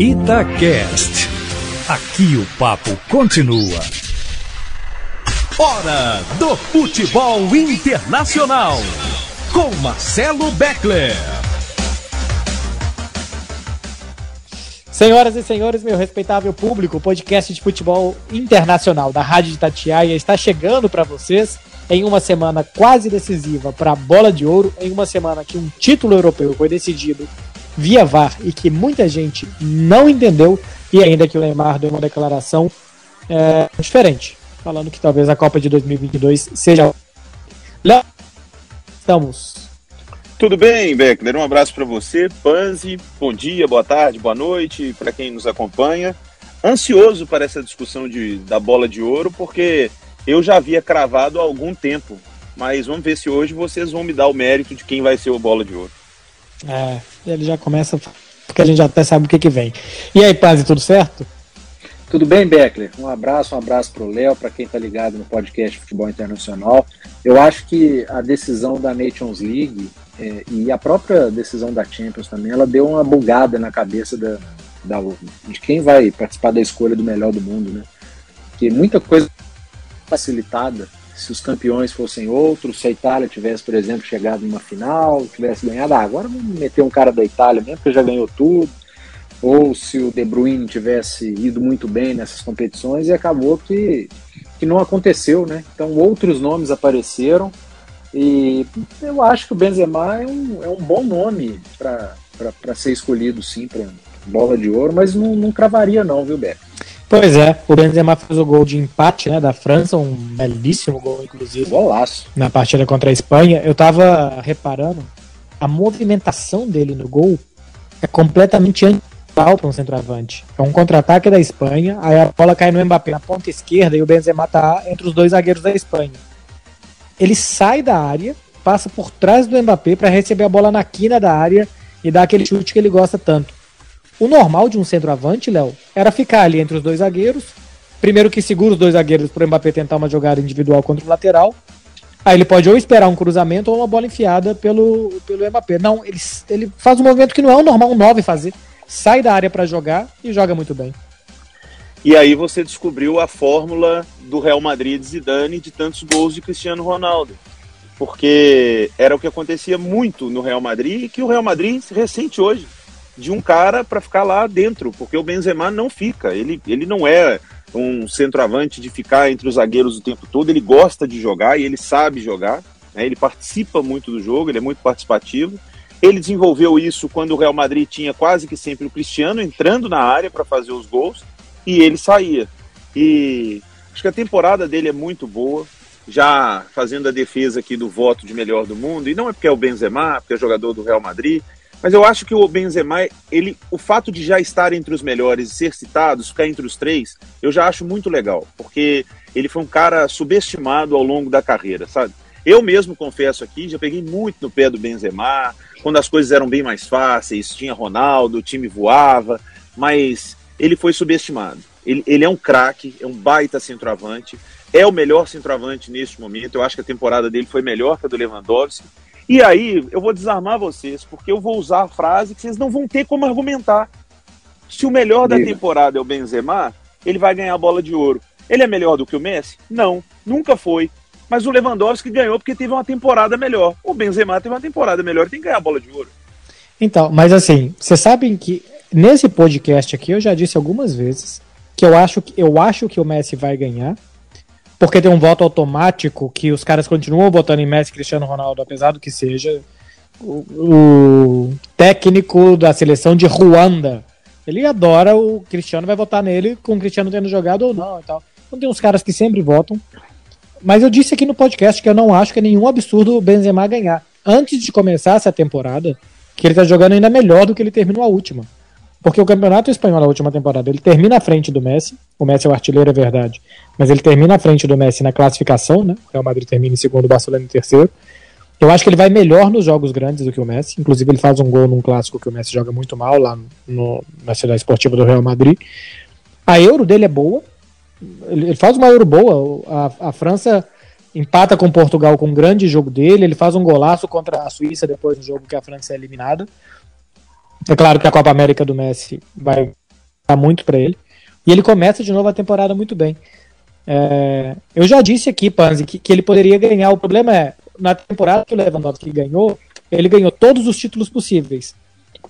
Itacast. Aqui o papo continua. Hora do futebol internacional. Com Marcelo Beckler. Senhoras e senhores, meu respeitável público, o podcast de futebol internacional da Rádio de Tatiaia está chegando para vocês em uma semana quase decisiva para a bola de ouro, em uma semana que um título europeu foi decidido via VAR e que muita gente não entendeu, e ainda que o Neymar deu uma declaração é, diferente, falando que talvez a Copa de 2022 seja. Estamos. Tudo bem, Beckler? Um abraço para você, Panzi. Bom dia, boa tarde, boa noite para quem nos acompanha. Ansioso para essa discussão de, da bola de ouro, porque eu já havia cravado há algum tempo. Mas vamos ver se hoje vocês vão me dar o mérito de quem vai ser o bola de ouro. É, ele já começa porque a gente já até sabe o que, que vem. E aí, Paz, tudo certo? Tudo bem, Beckler? Um abraço, um abraço para o Léo, para quem está ligado no podcast Futebol Internacional. Eu acho que a decisão da Nations League é, e a própria decisão da Champions também, ela deu uma bugada na cabeça da, da, de quem vai participar da escolha do melhor do mundo, né? Porque muita coisa facilitada se os campeões fossem outros, se a Itália tivesse, por exemplo, chegado numa final, tivesse ganhado, ah, agora vamos meter um cara da Itália mesmo, que já ganhou tudo, ou se o De Bruyne tivesse ido muito bem nessas competições e acabou que, que não aconteceu, né? Então outros nomes apareceram e eu acho que o Benzema é um, é um bom nome para ser escolhido, sim, para bola de ouro, mas não, não cravaria não, viu, Beto? Pois é, o Benzema fez o gol de empate, né, da França, um belíssimo gol, inclusive. Golaço. Na partida contra a Espanha. Eu tava reparando, a movimentação dele no gol é completamente antival para um centroavante. É um contra-ataque da Espanha, aí a bola cai no Mbappé na ponta esquerda e o Benzema tá entre os dois zagueiros da Espanha. Ele sai da área, passa por trás do Mbappé para receber a bola na quina da área e dar aquele chute que ele gosta tanto. O normal de um centroavante, Léo, era ficar ali entre os dois zagueiros. Primeiro que segura os dois zagueiros para o Mbappé tentar uma jogada individual contra o lateral. Aí ele pode ou esperar um cruzamento ou uma bola enfiada pelo, pelo Mbappé. Não, ele, ele faz um movimento que não é o normal um 9 fazer. Sai da área para jogar e joga muito bem. E aí você descobriu a fórmula do Real Madrid Zidane de tantos gols de Cristiano Ronaldo. Porque era o que acontecia muito no Real Madrid e que o Real Madrid se ressente hoje de um cara para ficar lá dentro, porque o Benzema não fica. Ele, ele não é um centroavante de ficar entre os zagueiros o tempo todo. Ele gosta de jogar e ele sabe jogar. Né? Ele participa muito do jogo, ele é muito participativo. Ele desenvolveu isso quando o Real Madrid tinha quase que sempre o Cristiano entrando na área para fazer os gols e ele saía. E acho que a temporada dele é muito boa. Já fazendo a defesa aqui do voto de melhor do mundo, e não é porque é o Benzema, porque é jogador do Real Madrid, mas eu acho que o Benzema, ele, o fato de já estar entre os melhores ser citado, ficar entre os três, eu já acho muito legal, porque ele foi um cara subestimado ao longo da carreira, sabe? Eu mesmo confesso aqui, já peguei muito no pé do Benzema, quando as coisas eram bem mais fáceis, tinha Ronaldo, o time voava, mas ele foi subestimado. Ele, ele é um craque, é um baita centroavante, é o melhor centroavante neste momento. Eu acho que a temporada dele foi melhor que a do Lewandowski. E aí eu vou desarmar vocês, porque eu vou usar a frase que vocês não vão ter como argumentar. Se o melhor da temporada é o Benzema, ele vai ganhar a bola de ouro. Ele é melhor do que o Messi? Não, nunca foi. Mas o Lewandowski ganhou porque teve uma temporada melhor. O Benzema teve uma temporada melhor e tem que ganhar a bola de ouro. Então, mas assim, vocês sabem que nesse podcast aqui eu já disse algumas vezes que eu acho que eu acho que o Messi vai ganhar porque tem um voto automático que os caras continuam votando em Messi Cristiano Ronaldo, apesar do que seja. O, o, técnico da seleção de Ruanda, ele adora o Cristiano, vai votar nele com o Cristiano tendo jogado ou não e tal. Então tem uns caras que sempre votam. Mas eu disse aqui no podcast que eu não acho que é nenhum absurdo o Benzema ganhar. Antes de começar essa temporada, que ele tá jogando ainda melhor do que ele terminou a última. Porque o campeonato espanhol na última temporada ele termina à frente do Messi. O Messi é o artilheiro, é verdade. Mas ele termina à frente do Messi na classificação, né? O Real Madrid termina em segundo, o Barcelona em terceiro. Eu acho que ele vai melhor nos jogos grandes do que o Messi. Inclusive, ele faz um gol num clássico que o Messi joga muito mal lá no, na cidade esportiva do Real Madrid. A Euro dele é boa. Ele, faz uma Euro boa. A, a França empata com Portugal com um grande jogo dele. Ele faz um golaço contra a Suíça depois do jogo que a França é eliminada. É claro que a Copa América do Messi vai muito para ele. E ele começa de novo a temporada muito bem. É, eu já disse aqui, Panzi, que, que ele poderia ganhar. O problema é, na temporada que o Lewandowski ganhou, ele ganhou todos os títulos possíveis.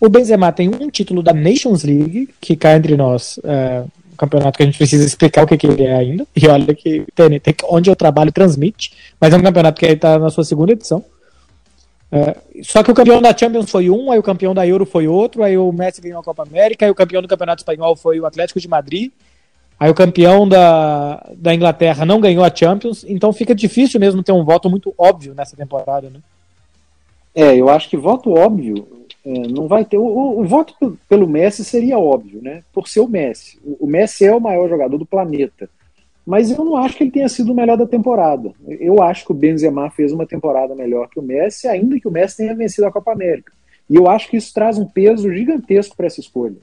O Benzema tem um título da Nations League, que cai entre nós, é, um campeonato que a gente precisa explicar o que, que ele é ainda. E olha que tem, onde eu trabalho transmite, mas é um campeonato que está na sua segunda edição. É, só que o campeão da Champions foi um, aí o campeão da Euro foi outro, aí o Messi ganhou a Copa América, aí o campeão do Campeonato Espanhol foi o Atlético de Madrid, aí o campeão da, da Inglaterra não ganhou a Champions, então fica difícil mesmo ter um voto muito óbvio nessa temporada, né? É, eu acho que voto óbvio é, não vai ter. O, o, o, voto pelo Messi seria óbvio, né? Por ser o Messi. O, o Messi é o maior jogador do planeta mas eu não acho que ele tenha sido o melhor da temporada. Eu acho que o Benzema fez uma temporada melhor que o Messi, ainda que o Messi tenha vencido a Copa América. E eu acho que isso traz um peso gigantesco para essa escolha.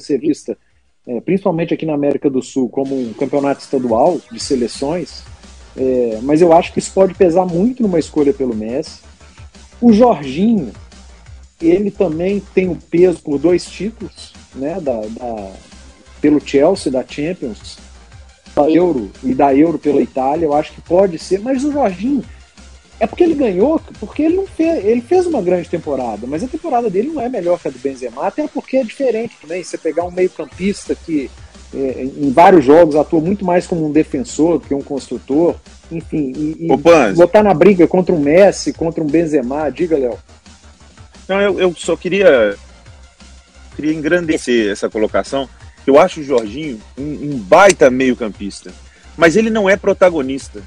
Ser vista, é, principalmente aqui na América do Sul, como um campeonato estadual de seleções, é, mas eu acho que isso pode pesar muito numa escolha pelo Messi. O Jorginho, ele também tem o um peso por dois títulos, né, da, da, pelo Chelsea, da Champions, da Euro e da Euro pela Itália, eu acho que pode ser, mas o Jorginho é porque ele ganhou, porque ele não fez, ele fez uma grande temporada, mas a temporada dele não é melhor que a do Benzema, até porque é diferente também. Você pegar um meio-campista que é, em vários jogos atua muito mais como um defensor do que um construtor, enfim, e, e botar na briga contra um Messi, contra um Benzema, diga, Léo. Não, eu, eu só queria queria engrandecer essa colocação eu acho o Jorginho um, um baita meio-campista, mas ele não é protagonista,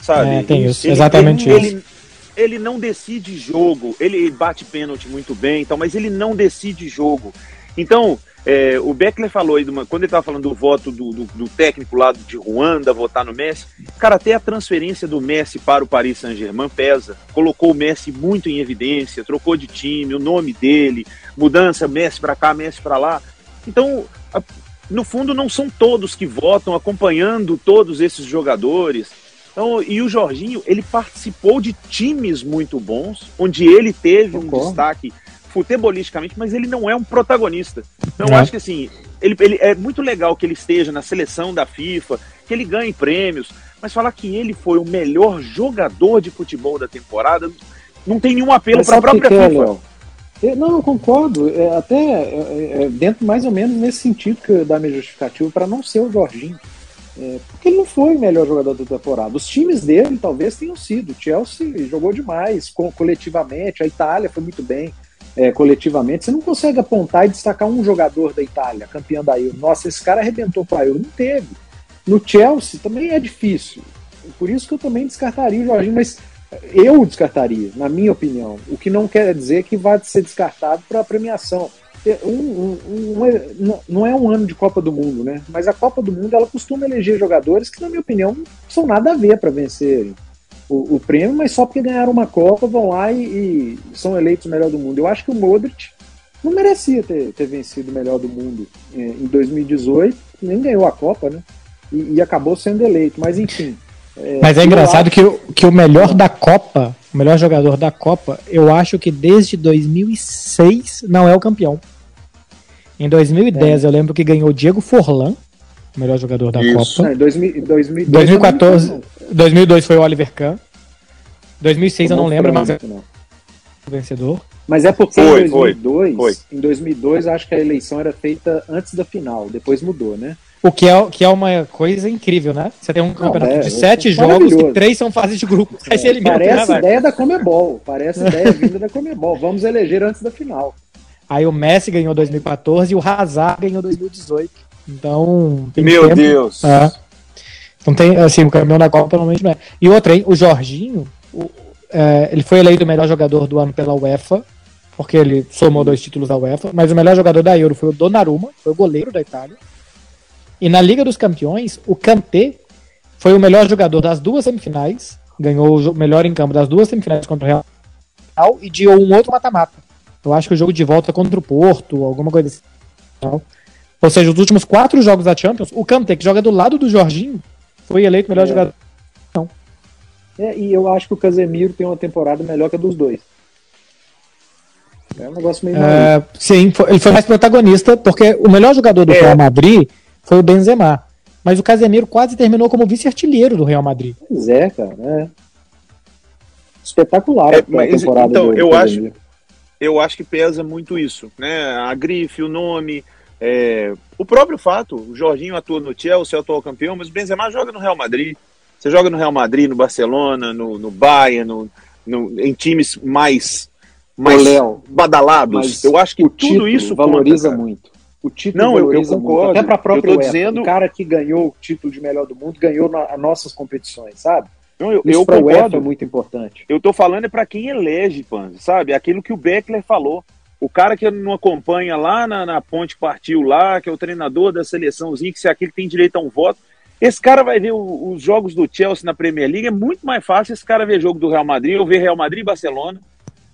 sabe? É, tem isso, ele, exatamente ele, isso. Ele, ele não decide jogo, ele bate pênalti muito bem, então, mas ele não decide jogo. Então, é, o Beckler falou aí, uma, quando ele estava falando do voto do, do, do, técnico lá de Ruanda, votar no Messi, cara, até a transferência do Messi para o Paris Saint-Germain pesa. Colocou o Messi muito em evidência, trocou de time, o nome dele, mudança, Messi para cá, Messi para lá. Então, no fundo, não são todos que votam acompanhando todos esses jogadores. Então, e o Jorginho, ele participou de times muito bons, onde ele teve um destaque futebolisticamente, mas ele não é um protagonista. Então, eu acho que assim, ele, ele, é muito legal que ele esteja na seleção da FIFA, que ele ganhe prêmios, mas falar que ele foi o melhor jogador de futebol da temporada não tem nenhum apelo para a própria que FIFA. É, eu, não, eu concordo. É, até é, é, dentro mais ou menos nesse sentido que dá minha justificativa para não ser o Jorginho. É, porque ele não foi o melhor jogador da temporada. Os times dele talvez tenham sido. O Chelsea jogou demais co coletivamente, a Itália foi muito bem é, coletivamente. Você não consegue apontar e destacar um jogador da Itália, campeão da Euro. Nossa, esse cara arrebentou para a Euro. Não teve. No Chelsea também é difícil. Por isso que eu também descartaria o Jorginho, mas eu descartaria, na minha opinião. O que não quer dizer que vai ser descartado para a premiação. Um, um, um, não é um ano de Copa do Mundo, né? Mas a Copa do Mundo ela costuma eleger jogadores que, na minha opinião, não são nada a ver para vencer o, o, prêmio, mas só porque ganharam uma Copa vão lá e, e, são eleitos o melhor do mundo. Eu acho que o Modric não merecia ter, ter vencido o melhor do mundo é, em 2018, nem ganhou a Copa, né? E, e acabou sendo eleito, mas enfim. É, Mas é engraçado que, o, que o melhor da Copa, o melhor jogador da Copa, eu acho que desde 2006 não é o campeão. Em 2010 é. eu lembro que ganhou Diego Forlan, o melhor jogador da Isso. Copa. Não, 2000, 2002, 2014, 2002 foi o Oliver Kahn. 2006 eu não lembro, mas é o vencedor. Mas é porque foi, em 2002, foi, foi. em 2002 acho que a eleição era feita antes da final, depois mudou, né? O que é, que é uma coisa incrível, né? Você tem um campeonato é, de sete é jogos e três são fases de grupo. É, aí você elimina parece a ideia da Comebol. Parece ideia vinda da Comebol. Vamos eleger antes da final. Aí o Messi ganhou 2014 e o Hazard ganhou 2018. Então. Meu tempo. Deus! É. Então tem, assim, o campeão da Copa normalmente não é. E outra, hein? O Jorginho, o, é, ele foi eleito o melhor jogador do ano pela UEFA, porque ele somou dois títulos da UEFA, mas o melhor jogador da Euro foi o Donnarumma, foi o goleiro da Itália. E na Liga dos Campeões, o Kanté foi o melhor jogador das duas semifinais, ganhou o melhor em campo das duas semifinais contra o Real e de um outro mata-mata. Eu acho que o jogo de volta contra o Porto, alguma coisa assim. Ou seja, os últimos quatro jogos da Champions, o Kanté, que joga do lado do Jorginho, foi eleito melhor é. jogador. Não. É, e eu acho que o Casemiro tem uma temporada melhor que a dos dois. É um negócio meio é, Sim, foi, ele foi mais protagonista, porque o melhor jogador do é. Real Madrid foi o Benzema. Mas o Casemiro quase terminou como vice-artilheiro do Real Madrid. Pois é, cara. É. Espetacular é, mas, temporada Então, do eu acho, eu acho que pesa muito isso, né? A grife, o nome, é, o próprio fato, o Jorginho atua no Chelsea, é o atual campeão, mas o Benzema joga no Real Madrid. Você joga no Real Madrid, no Barcelona, no, no Bayern, no, no, em times mais, mais Léo, badalados. Eu acho que tudo isso valoriza conta, muito. O título não, eu, eu concordo. Muito. Até para a própria dizendo... o cara que ganhou o título de melhor do mundo ganhou na, as nossas competições, sabe? Não, eu, Isso eu concordo. UEFA é muito importante. Eu tô falando é para quem elege, Panzi, sabe? Aquilo que o Beckler falou. O cara que não acompanha lá na, na ponte partiu lá, que é o treinador da seleçãozinha, que se é aquele que tem direito a um voto, esse cara vai ver o, os jogos do Chelsea na Premier League, é muito mais fácil esse cara ver jogo do Real Madrid ou ver Real Madrid e Barcelona,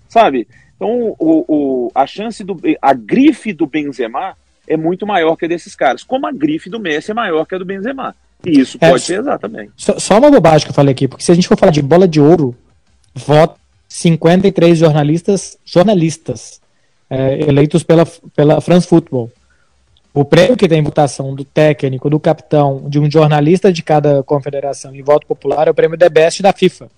sabe? Então, o, o, a chance do. A grife do Benzema é muito maior que a desses caras, como a grife do Messi é maior que a do Benzema. E isso é, pode pesar também. Só, só, uma bobagem que eu falei aqui, porque se a gente for falar de bola de ouro, voto 53 jornalistas, jornalistas é, eleitos pela, pela France Football. O prêmio que tem votação do técnico, do capitão, de um jornalista de cada confederação e voto popular é o prêmio The Best da FIFA.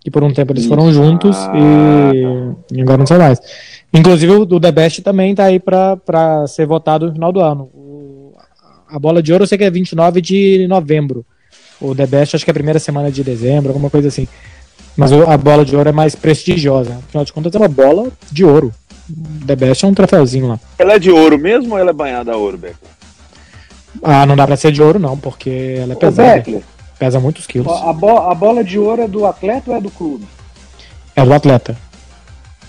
Que por um tempo eles foram juntos e, e, agora não são mais. Inclusive o The Best também está aí para ser votado no final do ano. O, a bola de ouro eu sei que é 29 de novembro. O The Best acho que é a primeira semana de dezembro, alguma coisa assim. Mas a bola de ouro é mais prestigiosa. Afinal de contas é uma bola de ouro. The Best é um troféuzinho lá. Ela é de ouro mesmo ou ela é banhada a ouro, Beckler? Ah, não dá pra ser de ouro não, porque ela é Ô, pesada. Pesa muitos quilos. A, bo a, bola de ouro é do atleta ou é do clube? É do atleta.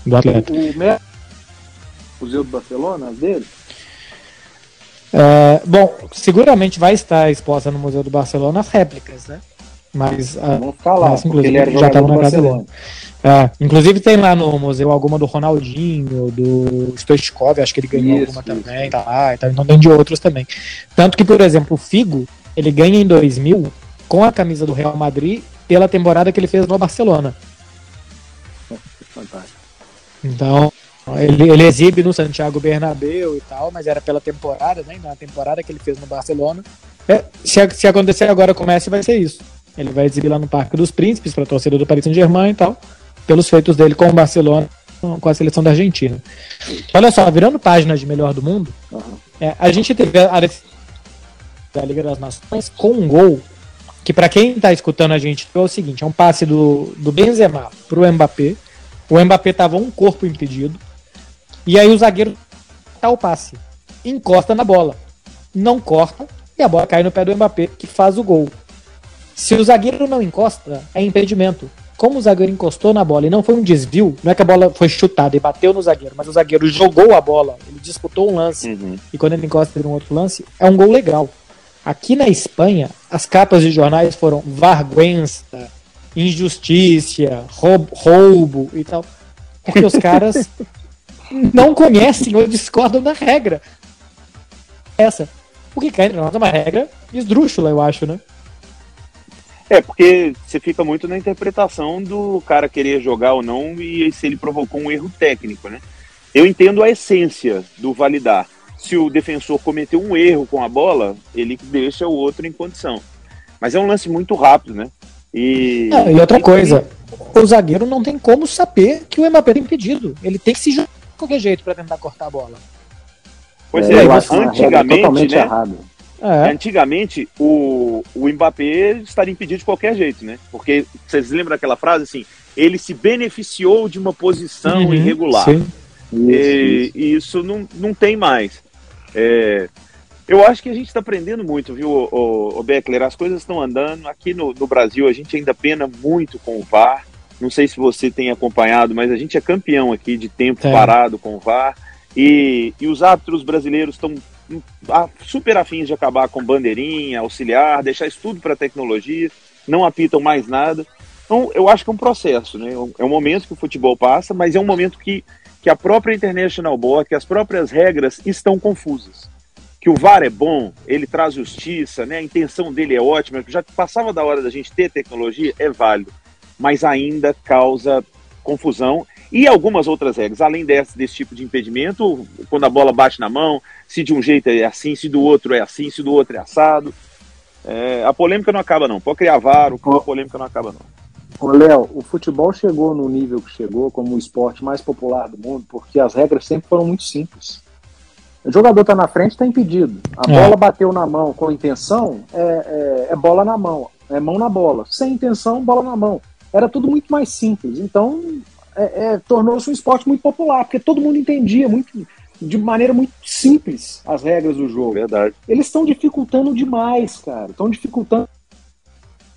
Do atleta. O, o Museu do Barcelona, as dele? É, bom, seguramente vai estar exposta no Museu do Barcelona as réplicas, né? Mas, a, ficar lá, mas, inclusive, ele já estava na casa dele. É, inclusive tem lá no museu alguma do Ronaldinho, do Stoichkov, acho que ele ganhou isso, alguma isso. também, tá lá, então tem de outros também. Tanto que, por exemplo, o Figo, ele ganha em 2000 com a camisa do Real Madrid pela temporada que ele fez no Barcelona. Fantástico. Então, ele, ele exibe no Santiago Bernabéu e tal, mas era pela temporada, né? Na temporada que ele fez no Barcelona. É, se, se acontecer agora com o Messi, vai ser isso. Ele vai exibir lá no Parque dos Príncipes para a torcida do Paris Saint-Germain e tal pelos feitos dele com o Barcelona, com a seleção da Argentina. Olha só, virando página de melhor do mundo, uhum. é, a gente teve a da Liga das Nações com um gol que para quem está escutando a gente é o seguinte, é um passe do, do Benzema pro Mbappé. O Mbappé tava um corpo impedido. E aí o zagueiro tá o passe, encosta na bola, não corta e a bola cai no pé do Mbappé que faz o gol. Se o zagueiro não encosta, é impedimento como o zagueiro encostou na bola e não foi um desvio, não é que a bola foi chutada e bateu no zagueiro, mas o zagueiro jogou a bola, ele disputou um lance uhum. e quando ele encosta em um outro lance, é um gol legal. Aqui na Espanha, as capas de jornais foram vergüenza, injustiça, roubo, roubo e tal, porque os caras não conhecem ou discordam da regra. Essa. Porque cá entre nós é uma regra esdrúxula, eu acho, né? É, porque você fica muito na interpretação do cara querer jogar ou não e se ele provocou um erro técnico, né? Eu entendo a essência do validar. Se o defensor cometeu um erro com a bola, ele deixa o outro em condição. Mas é um lance muito rápido, né? E, é, e outra coisa, o zagueiro não tem como saber que o Mbappé tem impedido. Ele tem que se jogar de qualquer jeito para tentar cortar a bola. Pois é, é antigamente, né? Errado. É. Antigamente, o, o Mbappé estaria impedido de qualquer jeito, né? Porque vocês lembram daquela frase assim? Ele se beneficiou de uma posição uhum, irregular. Sim. E, e, isso não, não tem mais. É, eu acho que a gente está aprendendo muito, viu, o, o Beckler? As coisas estão andando. Aqui no, no Brasil, a gente ainda pena muito com o VAR. Não sei se você tem acompanhado, mas a gente é campeão aqui de tempo é. parado com o VAR. E, e os árbitros brasileiros estão super afins de acabar com bandeirinha, auxiliar, deixar isso tudo para tecnologia, não apitam mais nada. Então, eu acho que é um processo, né? É um momento que o futebol passa, mas é um momento que, que a própria International Board, que as próprias regras estão confusas. Que o VAR é bom, ele traz justiça, né? A intenção dele é ótima, já passava da hora da gente ter tecnologia, é válido, mas ainda causa confusão. E algumas outras regras, além desse, desse tipo de impedimento, quando a bola bate na mão, se de um jeito é assim, se do outro é assim, se do outro é assado. É, a polêmica não acaba, não. Pode criar varo, a polêmica não acaba, não. Léo, o futebol chegou no nível que chegou como o esporte mais popular do mundo porque as regras sempre foram muito simples. O jogador está na frente, está impedido. A é. bola bateu na mão com intenção, é, é, é, bola na mão, é mão na bola. Sem intenção, bola na mão. Era tudo muito mais simples. Então, é, é, tornou-se um esporte muito popular, porque todo mundo entendia muito, de maneira muito simples as regras do jogo. Verdade. Eles estão dificultando demais, cara. Estão dificultando.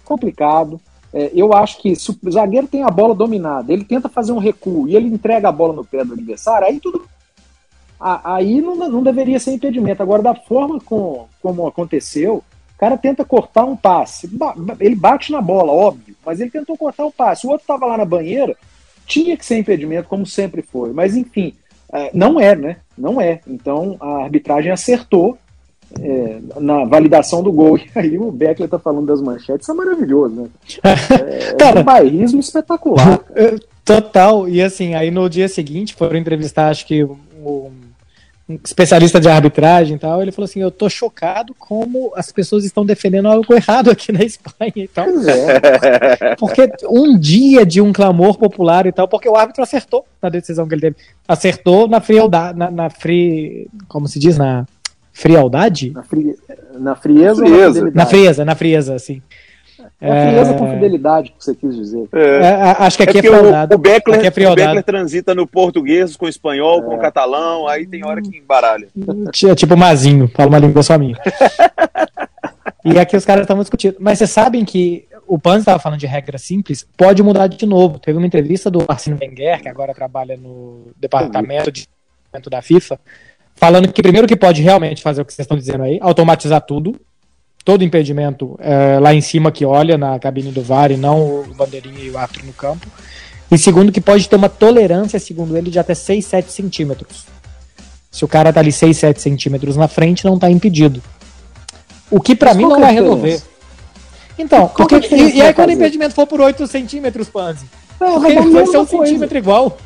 Complicado. É, eu acho que se o zagueiro tem a bola dominada, ele tenta fazer um recuo e ele entrega a bola no pé do adversário, aí tudo aí não, não deveria ser impedimento. Agora, da forma com, como aconteceu, o cara tenta cortar um passe. Ele bate na bola, óbvio, mas ele tentou cortar um passe. O outro estava lá na banheira, tinha que ser impedimento, como sempre foi. Mas, enfim, é, não é, né? Não é. Então, a arbitragem acertou é, na validação do gol. E aí o Beckler tá falando das manchetes, isso é maravilhoso, né? É, cara, é um bairrismo espetacular. Total. E assim, aí no dia seguinte foram entrevistar, acho que um um especialista de arbitragem e tal, ele falou assim: Eu tô chocado como as pessoas estão defendendo algo errado aqui na Espanha e tal. É. Porque um dia de um clamor popular e tal, porque o árbitro acertou na decisão que ele teve. Acertou na frialdade, na, na fri, como se diz, na frialdade? Na, fri, na frieza, frieza. Na frieza, na frieza, sim. É frieza com fidelidade que você quis dizer. É. É, acho que aqui é, é frialdade. O, o, Beckler, é o Beckler transita no português, com o espanhol, com o é. catalão, aí tem hora que embaralha. É tipo Mazinho, fala uma língua só minha. e aqui os caras estavam discutindo. Mas vocês sabem que o Pan estava falando de regra simples, pode mudar de novo. Teve uma entrevista do Arsene Wenger, que agora trabalha no departamento de da FIFA, falando que primeiro que pode realmente fazer o que vocês estão dizendo aí, automatizar tudo, todo impedimento é, lá em cima que olha na cabine do VAR e não o bandeirinha e o árbitro no campo. E segundo, que pode ter uma tolerância, segundo ele, de até 6, 7 centímetros. Se o cara tá ali 6, 7 centímetros na frente, não tá impedido. O que para mim não vai resolver. Então, porque, e, e, aí quando o impedimento for por 8 centímetros, Panzi? Não, vai ser um centímetro igual.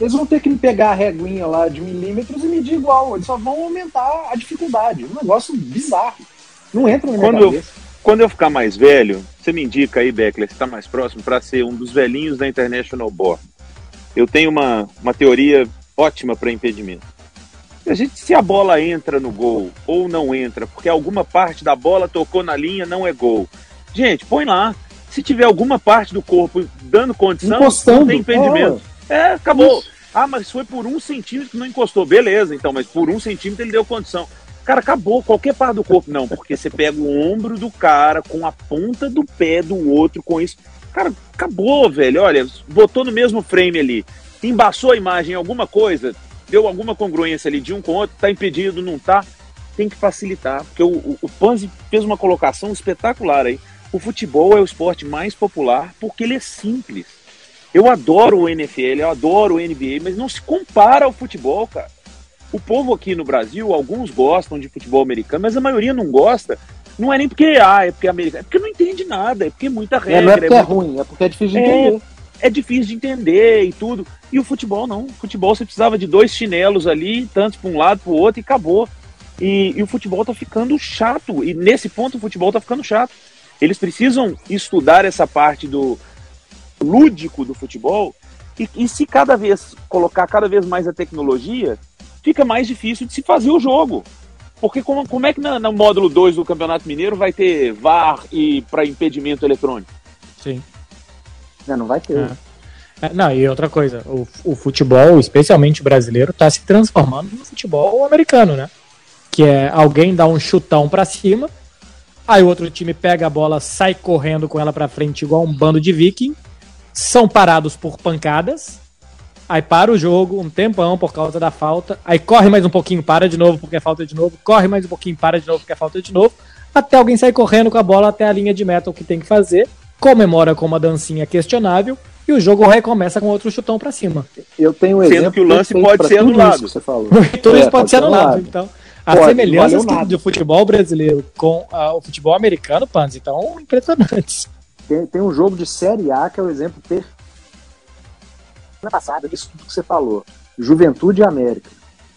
Eles vão ter que pegar a reguinha lá de milímetros e medir igual. Eles só vão aumentar a dificuldade. Um negócio bizarro. Não entra na minha quando cabeça. Eu, quando eu ficar mais velho, você me indica aí, Beckler, se está mais próximo, para ser um dos velhinhos da International Board. Eu tenho uma, uma teoria ótima para impedimento. A gente, se a bola entra no gol ou não entra, porque alguma parte da bola tocou na linha, não é gol. Gente, põe lá. Se tiver alguma parte do corpo dando condição, Encostando. não tem impedimento. Oh. É, acabou. Ah, mas foi por um centímetro que não encostou. Beleza, então, mas por um centímetro ele deu condição. Cara, acabou qualquer parte do corpo. Não, porque você pega o ombro do cara com a ponta do pé do outro com isso. Cara, acabou, velho. Olha, botou no mesmo frame ali. Embaçou a imagem alguma coisa, deu alguma congruência ali de um com o outro, tá impedido, não tá. Tem que facilitar. Porque o, o, o Panzi fez uma colocação espetacular aí. O futebol é o esporte mais popular porque ele é simples. Eu adoro o NFL, eu adoro o NBA, mas não se compara ao futebol, cara. O povo aqui no Brasil, alguns gostam de futebol americano, mas a maioria não gosta. Não é nem porque, ah, é porque é americano, é porque não entende nada, é porque é muita regra. É, não é porque é, é muito... ruim, é porque é difícil de é, entender. É difícil de entender e tudo. E o futebol não. O futebol você precisava de dois chinelos ali, tanto para um lado para o outro e acabou. E, e, o futebol tá ficando chato. E nesse ponto o futebol tá ficando chato. Eles precisam estudar essa parte do lúdico do futebol. E, e se cada vez colocar cada vez mais a tecnologia, fica mais difícil de se fazer o jogo. Porque como, como é que no, no módulo 2 do Campeonato Mineiro vai ter VAR e para impedimento eletrônico? Sim. Não, não vai ter. É. É, não, e outra coisa, o, o futebol, especialmente brasileiro, está se transformando no futebol americano, né? Que é alguém dá um chutão para cima, aí o outro time pega a bola, sai correndo com ela para frente igual um bando de viking, são parados por pancadas, aí para o jogo um tempão por causa da falta, aí corre mais um pouquinho, para de novo porque é falta de novo, corre mais um pouquinho, para de novo porque é falta de novo, até alguém sair correndo com a bola até a linha de meta, o que tem que fazer, comemora com uma dancinha questionável e o jogo recomeça com outro chutão para cima. Eu tenho um Sendo exemplo que o lance pode ser anulado. Você falou. tudo é, isso pode, pode ser anulado. Então, as semelhanças do futebol brasileiro com uh, o futebol americano, Panzi, então impressionantes. Tem, tem um jogo de Série A que é o exemplo perfeito semana passada, disso tudo que você falou. Juventude e América.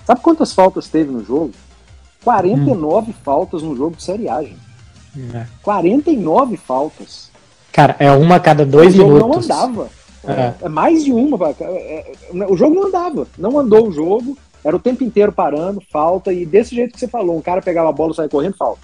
Sabe quantas faltas teve no jogo? 49 hum. faltas no jogo de Série A, gente. É. 49 faltas. Cara, é uma a cada dois o jogo minutos. não andava. É. é. mais de uma. É, é, o jogo não andava. Não andou o jogo. Era o tempo inteiro parando, falta. E desse jeito que você falou, um cara pegava a bola, saia correndo, falta.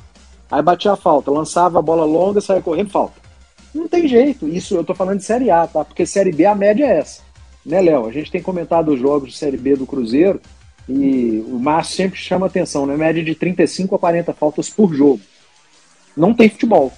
Aí batia a falta, lançava a bola longa, saia correndo, falta. Não tem jeito. Isso eu tô falando de Série A, tá? Porque Série B a média é essa. Né, Léo? A gente tem comentado os jogos de Série B do Cruzeiro e o Márcio sempre chama atenção, né? Média de 35 a 40 faltas por jogo. Não tem futebol.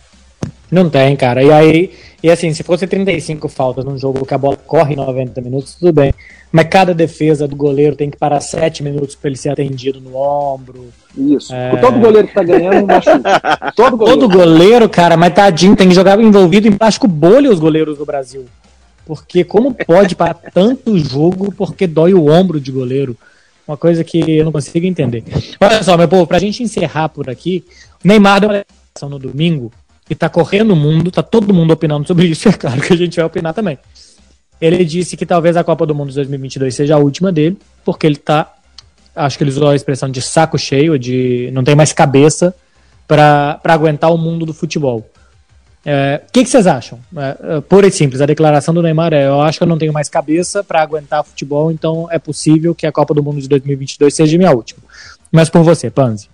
Não tem, cara. E aí, e assim, se fosse 35 faltas num jogo que a bola corre 90 minutos, tudo bem. Mas cada defesa do goleiro tem que parar 7 minutos para ele ser atendido no ombro. Isso. É... Todo goleiro que tá ganhando machuca. Todo goleiro. Todo goleiro, cara, mas tadinho, tem que jogar envolvido em plástico bolha os goleiros do Brasil. Porque como pode parar tanto jogo porque dói o ombro de goleiro? Uma coisa que eu não consigo entender. Olha só, meu povo, pra gente encerrar por aqui, o Neymar deu uma declaração no domingo e tá correndo o mundo, tá todo mundo opinando sobre isso, é claro que a gente vai opinar também. Ele disse que talvez a Copa do Mundo de 2022 seja a última dele, porque ele tá, acho que ele usou a expressão de saco cheio, de não tem mais cabeça para aguentar o mundo do futebol. O é, que, que, vocês acham? É, é, pura e simples, a declaração do Neymar é: eu acho que eu não tenho mais cabeça para aguentar futebol, então é possível que a Copa do Mundo de 2022 seja minha última. Mas por você, Panzi.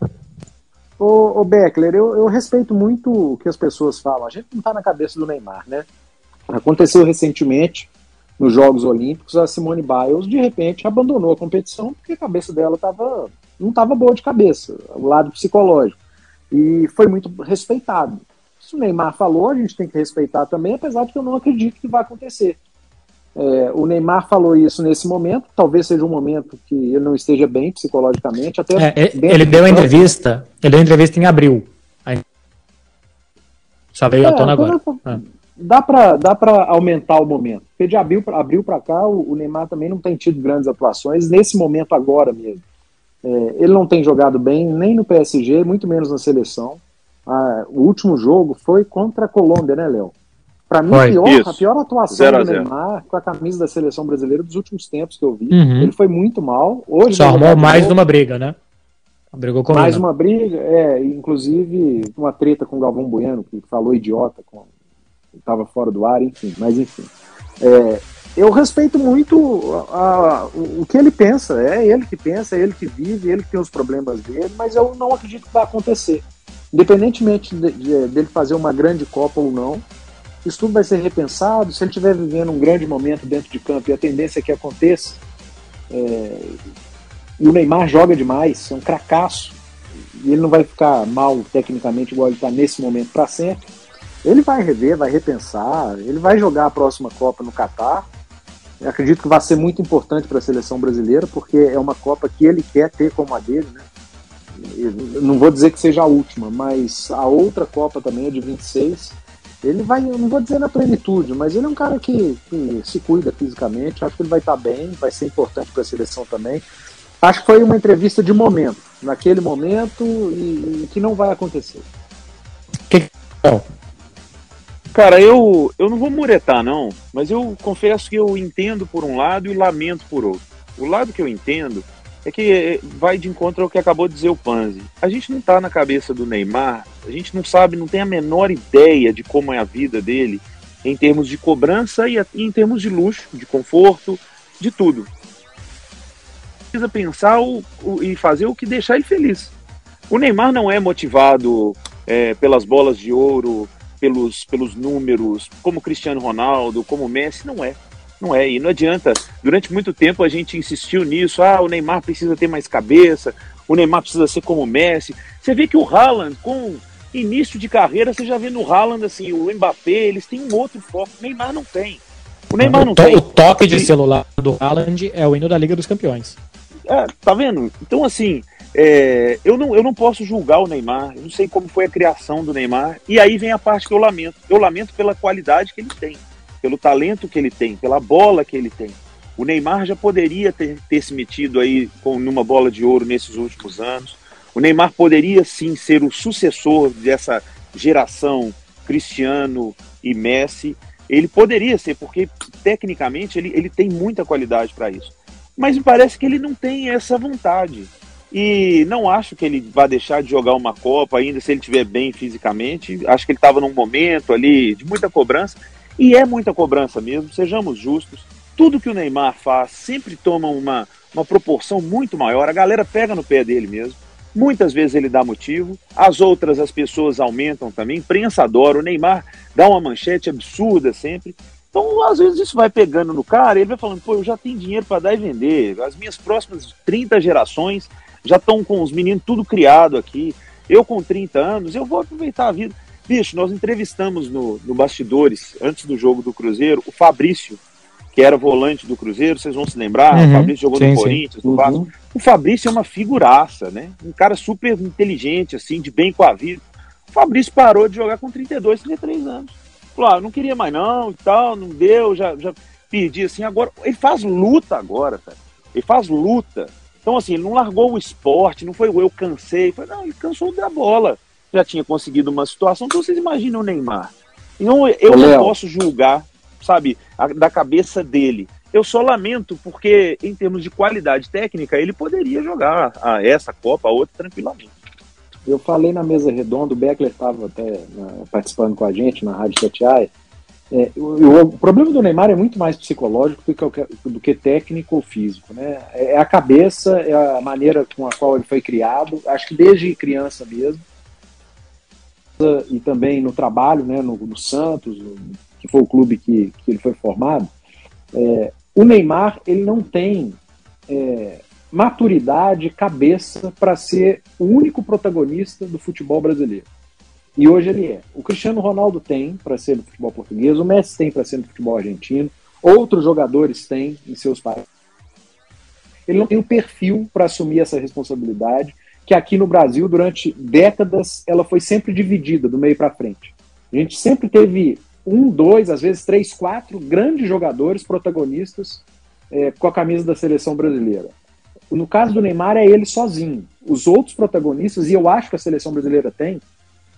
Ô, ô Beckler, eu, eu, respeito muito o que as pessoas falam. A gente não está na cabeça do Neymar, né? Aconteceu recentemente nos Jogos Olímpicos, a Simone Biles de repente abandonou a competição porque a cabeça dela tava, não estava boa de cabeça, o lado psicológico. E foi muito respeitado. Se o Neymar falou, a gente tem que respeitar também, apesar de que eu não acredito que vai acontecer. É, o Neymar falou isso nesse momento, talvez seja um momento que ele não esteja bem psicologicamente. Até é, ele deu a entrevista, ele deu entrevista em abril. Aí, só veio é, à tona agora. É. Dá para dá pra aumentar o momento. Porque de abril, abril para cá, o, o, Neymar também não tem tido grandes atuações, nesse momento agora mesmo. É, ele não tem jogado bem nem no PSG, muito menos na seleção. Ah, o último jogo foi contra a Colômbia, né, Léo? Para mim, pior, a pior atuação zero do Neymar com a camisa da seleção brasileira dos últimos tempos que eu vi. Uhum. Ele foi muito mal. Hoje Só arrumou mais uma briga, né? Brigou com Mais uma briga, é, inclusive uma treta com o Galvão Bueno, que falou idiota, estava fora do ar, enfim, mas enfim. É, eu respeito muito a, a, o, o que ele pensa, é ele que pensa, é ele que vive, ele que tem os problemas dele, mas eu não acredito que vai acontecer. Independentemente de, de, dele fazer uma grande Copa ou não, isso tudo vai ser repensado. Se ele estiver vivendo um grande momento dentro de campo e a tendência é que aconteça, é, e o Neymar joga demais, é um cracaço, e ele não vai ficar mal tecnicamente igual ele está nesse momento para sempre. Ele vai rever, vai repensar, ele vai jogar a próxima Copa no Catar. Eu acredito que vai ser muito importante para a seleção brasileira, porque é uma Copa que ele quer ter como a dele, né? Eu não vou dizer que seja a última, mas a outra Copa também é de 26 ele vai, eu não vou dizer na plenitude, mas ele é um cara que, que se cuida fisicamente. Acho que ele vai estar bem, vai ser importante para a seleção também. Acho que foi uma entrevista de momento, naquele momento, e, e que não vai acontecer. Que... Cara, eu, eu não vou muretar, não, mas eu confesso que eu entendo por um lado e lamento por outro. O lado que eu entendo é que é, vai de encontro ao que acabou de dizer o Panzi. A gente não está na cabeça do Neymar, a gente não sabe, não tem a menor ideia de como é a vida dele em termos de cobrança e em termos de luxo, de conforto, de tudo. Precisa pensar o, o, e fazer o que deixar ele feliz. O Neymar não é motivado é, pelas bolas de ouro, pelos, pelos números, como Cristiano Ronaldo, como Messi, não é. Não é, e não adianta. Durante muito tempo a gente insistiu nisso. Ah, o Neymar precisa ter mais cabeça, o Neymar precisa ser como o Messi. Você vê que o Haaland, com início de carreira, você já vê no Haaland, assim, o Mbappé, eles têm um outro foco. O Neymar não tem. O Neymar o não tem. O toque de celular do Haaland é o hino da Liga dos Campeões. É, tá vendo? Então, assim, é, eu, não, eu não posso julgar o Neymar, eu não sei como foi a criação do Neymar, e aí vem a parte que eu lamento. Eu lamento pela qualidade que ele tem pelo talento que ele tem, pela bola que ele tem. O Neymar já poderia ter, ter se metido aí com, numa bola de ouro nesses últimos anos. O Neymar poderia sim ser o sucessor dessa geração Cristiano e Messi. Ele poderia ser, porque tecnicamente ele, ele tem muita qualidade para isso. Mas me parece que ele não tem essa vontade. E não acho que ele vai deixar de jogar uma Copa ainda se ele estiver bem fisicamente. Acho que ele estava num momento ali de muita cobrança. E é muita cobrança mesmo, sejamos justos. Tudo que o Neymar faz sempre toma uma, uma proporção muito maior. A galera pega no pé dele mesmo. Muitas vezes ele dá motivo, as outras as pessoas aumentam também. Imprensa adora. O Neymar dá uma manchete absurda sempre. Então, às vezes, isso vai pegando no cara, ele vai falando, pô, eu já tenho dinheiro para dar e vender. As minhas próximas 30 gerações já estão com os meninos tudo criado aqui. Eu, com 30 anos, eu vou aproveitar a vida. Bicho, nós entrevistamos no, no Bastidores, antes do jogo do Cruzeiro, o Fabrício, que era volante do Cruzeiro, vocês vão se lembrar, uhum, o Fabrício jogou sim, no Corinthians, sim. no Vasco. Uhum. O Fabrício é uma figuraça, né? Um cara super inteligente, assim, de bem com a vida. O Fabrício parou de jogar com 32, 33 anos. Falou, ah, não queria mais não e tal, não deu, já, já perdi assim. Agora, ele faz luta agora, cara. Ele faz luta. Então, assim, ele não largou o esporte, não foi o eu cansei. Foi, não, ele cansou da bola. Já tinha conseguido uma situação. Então, vocês imaginam o Neymar. Então, eu Ô, não Léo. posso julgar, sabe, a, da cabeça dele. Eu só lamento porque, em termos de qualidade técnica, ele poderia jogar a essa Copa, a outra, tranquilamente. Eu falei na mesa redonda, o Beckler estava até né, participando com a gente na Rádio Tatiaia. É, o, o, problema do Neymar é muito mais psicológico do que, do que técnico ou físico. Né? É, é a cabeça, é a maneira com a qual ele foi criado, acho que desde criança mesmo. E também no trabalho, né, no, no Santos, que foi o clube que, que ele foi formado. É, o Neymar ele não tem é, maturidade, cabeça para ser o único protagonista do futebol brasileiro. E hoje ele é. O Cristiano Ronaldo tem para ser do futebol português, o Messi tem para ser do futebol argentino, outros jogadores têm em seus países. Ele não tem o perfil para assumir essa responsabilidade, que aqui no Brasil, durante décadas, ela foi sempre dividida do meio para frente. A gente sempre teve um, dois, às vezes três, quatro grandes jogadores protagonistas é, com a camisa da seleção brasileira. No caso do Neymar, é ele sozinho. Os outros protagonistas, e eu acho que a seleção brasileira tem,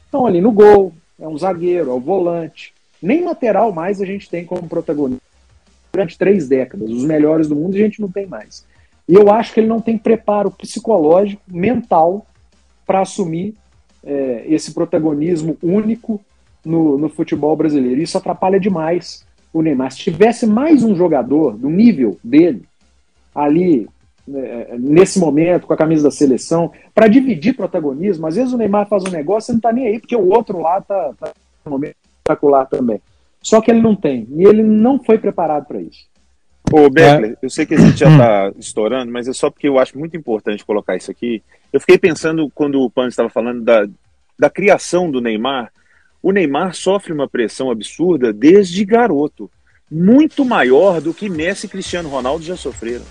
estão ali no gol, é um zagueiro, é o um volante. Nem lateral mais a gente tem como protagonista durante três décadas. Os melhores do mundo a gente não tem mais. E eu acho que ele não tem preparo psicológico, mental, para assumir é, esse protagonismo único no, no futebol brasileiro. Isso atrapalha demais o Neymar. Se tivesse mais um jogador do nível dele, ali né, nesse momento, com a camisa da seleção, para dividir protagonismo. Às vezes o Neymar faz um negócio e não está nem aí, porque o outro lá está tá no momento espetacular também. Só que ele não tem, e ele não foi preparado para isso. Ô, Beckler, é. eu sei que a gente já está estourando, mas é só porque eu acho muito importante colocar isso aqui. Eu fiquei pensando, quando o Pan estava falando da, da criação do Neymar, o Neymar sofre uma pressão absurda desde garoto, muito maior do que Messi e Cristiano Ronaldo já sofreram.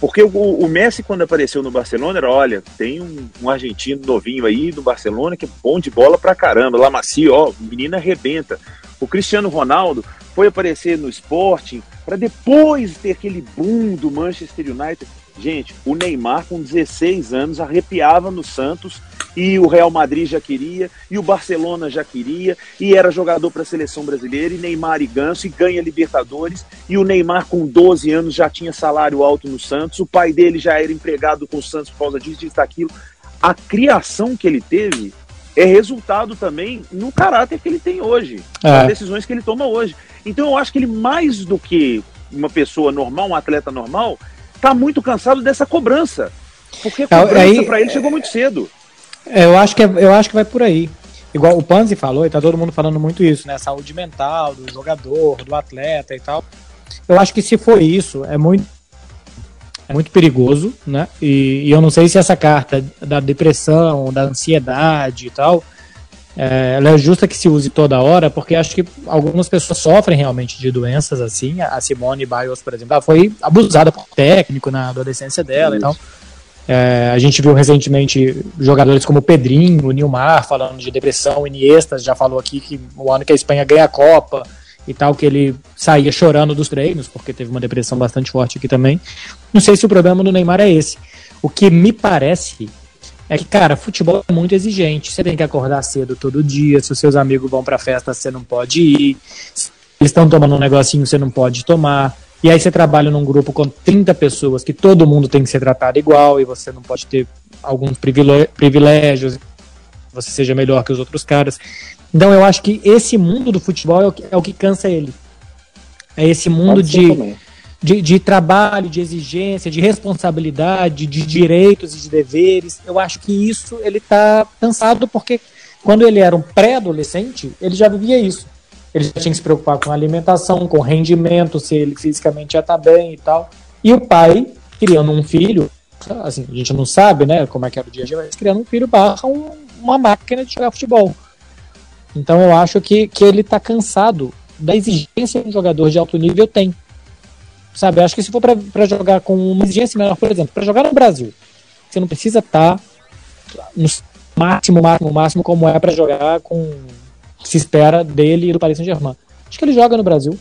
Porque o, o, Messi, quando apareceu no Barcelona, era: olha, tem um, um, argentino novinho aí do Barcelona que é bom de bola pra caramba. Lá macio, ó, o menino arrebenta. O Cristiano Ronaldo foi aparecer no Sporting para depois ter aquele boom do Manchester United. Gente, o Neymar com 16 anos arrepiava no Santos e o Real Madrid já queria, e o Barcelona já queria, e era jogador para a seleção brasileira, e Neymar e Ganso, e ganha Libertadores, e o Neymar com 12 anos já tinha salário alto no Santos, o pai dele já era empregado com o Santos por causa disso, disso, daquilo. A criação que ele teve é resultado também no caráter que ele tem hoje, é. nas decisões que ele toma hoje. Então eu acho que ele, mais do que uma pessoa normal, um atleta normal, está muito cansado dessa cobrança. Porque a é, cobrança para ele chegou muito cedo. É, eu, acho que é, eu acho que vai por aí. Igual o Panzi falou, e tá todo mundo falando muito isso, né? Saúde mental do jogador, do atleta e tal. Eu acho que se for isso, é muito, muito perigoso, né? E, e eu não sei se essa carta da depressão, da ansiedade e tal, é, ela é justa que se use toda hora, porque acho que algumas pessoas sofrem realmente de doenças assim. A Simone Biles, por exemplo, ela foi abusada por técnico na adolescência dela isso. e tal. É, a gente viu recentemente jogadores como Pedrinho, o Nilmar falando de depressão, Iniesta já falou aqui que o ano que a Espanha ganha a Copa e tal, que ele saía chorando dos treinos, porque teve uma depressão bastante forte aqui também. Não sei se o problema do Neymar é esse. O que me parece é que, cara, futebol é muito exigente. Você tem que acordar cedo todo dia. Se os seus amigos vão pra festa, você não pode ir. eles estão tomando um negocinho, você não pode tomar. E aí você trabalha num grupo com 30 pessoas que todo mundo tem que ser tratado igual e você não pode ter alguns privilégios, você seja melhor que os outros caras. Então eu acho que esse mundo do futebol é o que, é o que cansa ele. É esse mundo de, de, de, trabalho, de exigência, de responsabilidade, de direitos e de deveres. Eu acho que isso ele está cansado porque quando ele era um pré-adolescente, ele já vivia isso. Ele já tinha que se preocupar com alimentação, com rendimento, se ele fisicamente já está bem e tal. E o pai, criando um filho, assim, a gente não sabe, né, como é que era o dia a dia, mas criando um filho barra um, uma máquina de jogar futebol. Então eu acho que, que ele está cansado da exigência que um jogador de alto nível tem. Sabe, eu acho que se for para jogar com uma exigência menor, por exemplo, para jogar no Brasil, você não precisa estar tá no máximo, máximo, máximo como é para jogar com se espera dele e do Paris Saint-Germain. Acho que ele joga no Brasil.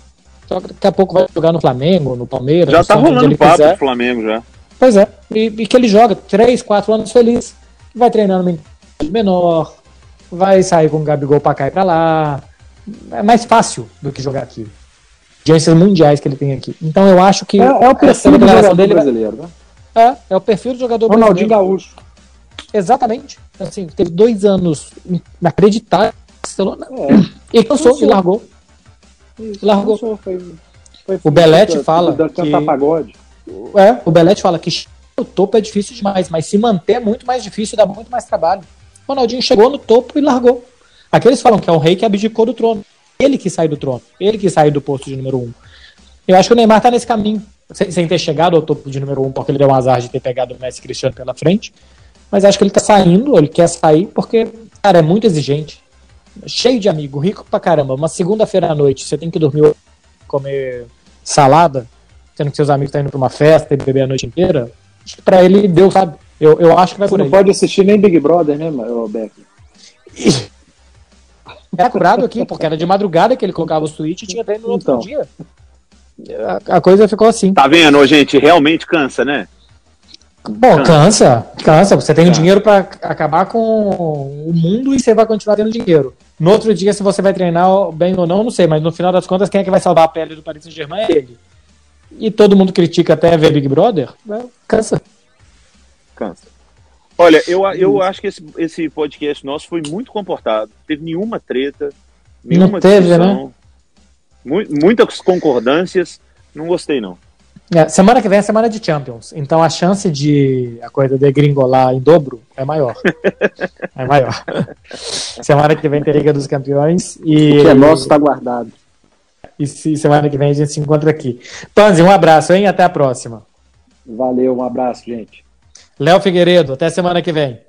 Daqui a pouco vai jogar no Flamengo, no Palmeiras. Já tá rolando papo do Flamengo já. Pois é. E, e, que ele joga 3, 4 anos feliz. Vai treinando menor. Vai sair com o Gabigol pra cá e pra lá. É mais fácil do que jogar aqui. Diâncias mundiais que ele tem aqui. Então eu acho que. É, é o perfil do jogador dele brasileiro, né? É, é o perfil do jogador Ronaldinho brasileiro. Gaúcho. Exatamente. Assim, teve dois anos inacreditáveis Barcelona. É. E cansou, e largou. Isso, largou. Cansou, foi, foi o Belete fala que... pagode. É, o Belete fala que o topo é difícil demais, mas se manter é muito mais difícil, dá muito mais trabalho. Ronaldinho chegou no topo e largou. Aqueles falam que é um rei que abdicou do trono. Ele que sai do trono. Ele que sai do posto de número um. Eu acho que o Neymar tá nesse caminho. Sem, ter chegado ao topo de número um, porque ele deu um azar de ter pegado o Messi Cristiano pela frente. Mas acho que ele tá saindo, ele quer sair, porque, cara, é muito exigente cheio de amigo, rico pra caramba, uma segunda-feira à noite, você tem que dormir comer salada, sendo que seus amigos estão indo pra uma festa e beber a noite inteira, acho que pra ele deu, sabe? Eu, eu acho que vai você por aí. não pode assistir nem Big Brother, né, Beck? É curado aqui, porque era de madrugada que ele colocava o switch e tinha treino no então. outro dia. A, a coisa ficou assim. Tá vendo, gente? Realmente cansa, né? Bom, cansa, cansa. Você tem tá. dinheiro para acabar com o mundo e você vai continuar tendo dinheiro. No outro dia, se você vai treinar bem ou não, não sei, mas no final das contas, quem é que vai salvar a pele do Paris Saint-Germain é ele. E todo mundo critica até ver Big Brother, né? cansa. Cansa. Olha, eu, eu acho que esse, esse podcast nosso foi muito comportado. Não teve nenhuma treta, nenhuma não teve, discussão, né? muitas concordâncias. Não gostei, não. É, semana que vem é semana de Champions, então a chance de a coisa de gringolar em dobro é maior. é maior. semana que vem tem Liga dos Campeões e. O que é nosso está guardado. E se, semana que vem a gente se encontra aqui. Panzi, um abraço, hein? Até a próxima. Valeu, um abraço, gente. Léo Figueiredo, até semana que vem.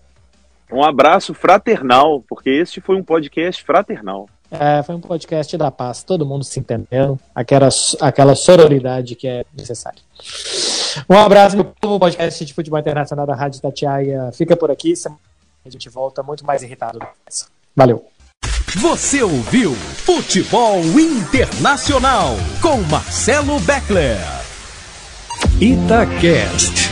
Um abraço fraternal, porque este foi um podcast fraternal. É, foi um podcast da paz, todo mundo se entendendo, aquela, aquela sororidade que é necessária. Um abraço, meu povo, podcast de futebol internacional da Rádio Tatiaia fica por aqui, a gente volta muito mais irritado. Valeu. Você ouviu Futebol Internacional com Marcelo Beckler. Itacast.